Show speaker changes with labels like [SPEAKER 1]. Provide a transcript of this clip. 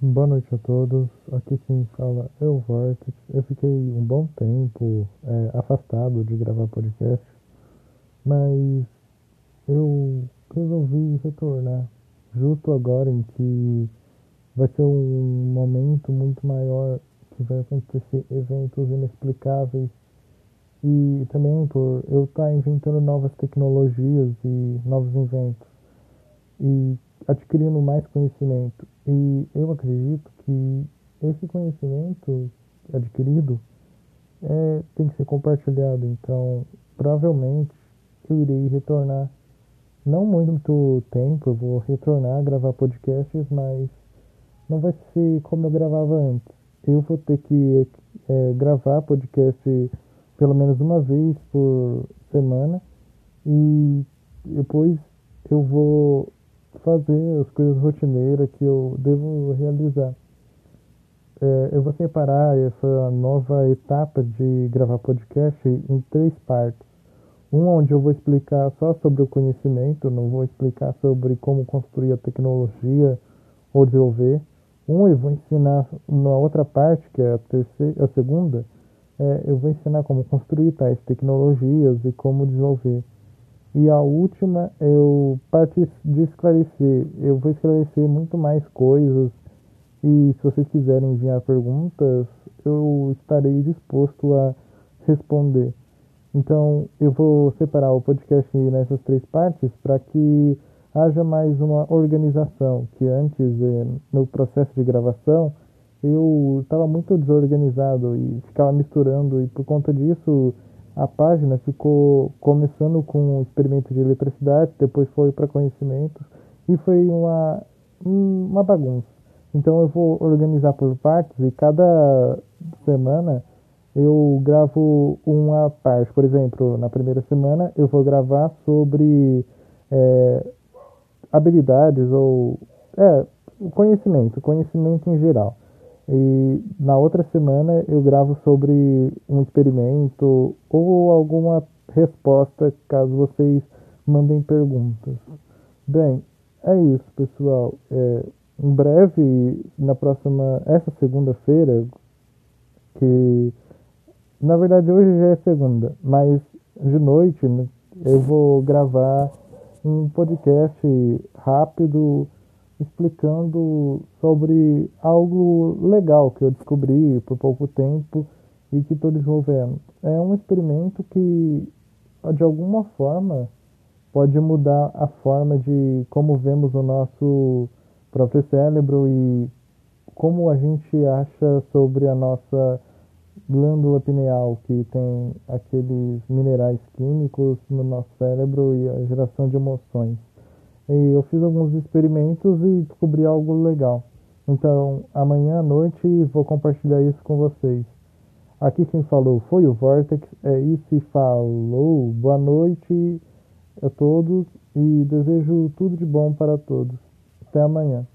[SPEAKER 1] Boa noite a todos. Aqui quem fala é o Vortex. Eu fiquei um bom tempo é, afastado de gravar podcast, mas eu resolvi retornar justo agora em que vai ser um momento muito maior que vai acontecer eventos inexplicáveis e também por eu estar inventando novas tecnologias e novos inventos e adquirindo mais conhecimento. E eu acredito que esse conhecimento adquirido é, tem que ser compartilhado. Então, provavelmente eu irei retornar. Não muito tempo, eu vou retornar a gravar podcasts, mas não vai ser como eu gravava antes. Eu vou ter que é, gravar podcast pelo menos uma vez por semana e depois eu vou fazer as coisas rotineiras que eu devo realizar. É, eu vou separar essa nova etapa de gravar podcast em três partes. Um onde eu vou explicar só sobre o conhecimento, não vou explicar sobre como construir a tecnologia ou desenvolver. Um eu vou ensinar na outra parte, que é a terceira, a segunda, é, eu vou ensinar como construir tais tecnologias e como desenvolver. E a última, eu parte de esclarecer. Eu vou esclarecer muito mais coisas. E se vocês quiserem enviar perguntas, eu estarei disposto a responder. Então, eu vou separar o podcast nessas três partes para que haja mais uma organização. Que antes, eh, no processo de gravação, eu estava muito desorganizado e ficava misturando, e por conta disso a página ficou começando com um experimento de eletricidade, depois foi para conhecimentos e foi uma, uma bagunça. Então eu vou organizar por partes e cada semana eu gravo uma parte. Por exemplo, na primeira semana eu vou gravar sobre é, habilidades ou é, conhecimento, conhecimento em geral. E na outra semana eu gravo sobre um experimento ou alguma resposta caso vocês mandem perguntas. Bem, é isso, pessoal. É, em breve, na próxima, essa segunda-feira, que na verdade hoje já é segunda, mas de noite né, eu vou gravar um podcast rápido explicando sobre algo legal que eu descobri por pouco tempo e que estou desenvolvendo. É um experimento que, de alguma forma, pode mudar a forma de como vemos o nosso próprio cérebro e como a gente acha sobre a nossa glândula pineal, que tem aqueles minerais químicos no nosso cérebro e a geração de emoções. E eu fiz alguns experimentos e descobri algo legal. Então, amanhã à noite vou compartilhar isso com vocês. Aqui quem falou foi o Vortex. É isso e falou. Boa noite a todos e desejo tudo de bom para todos. Até amanhã.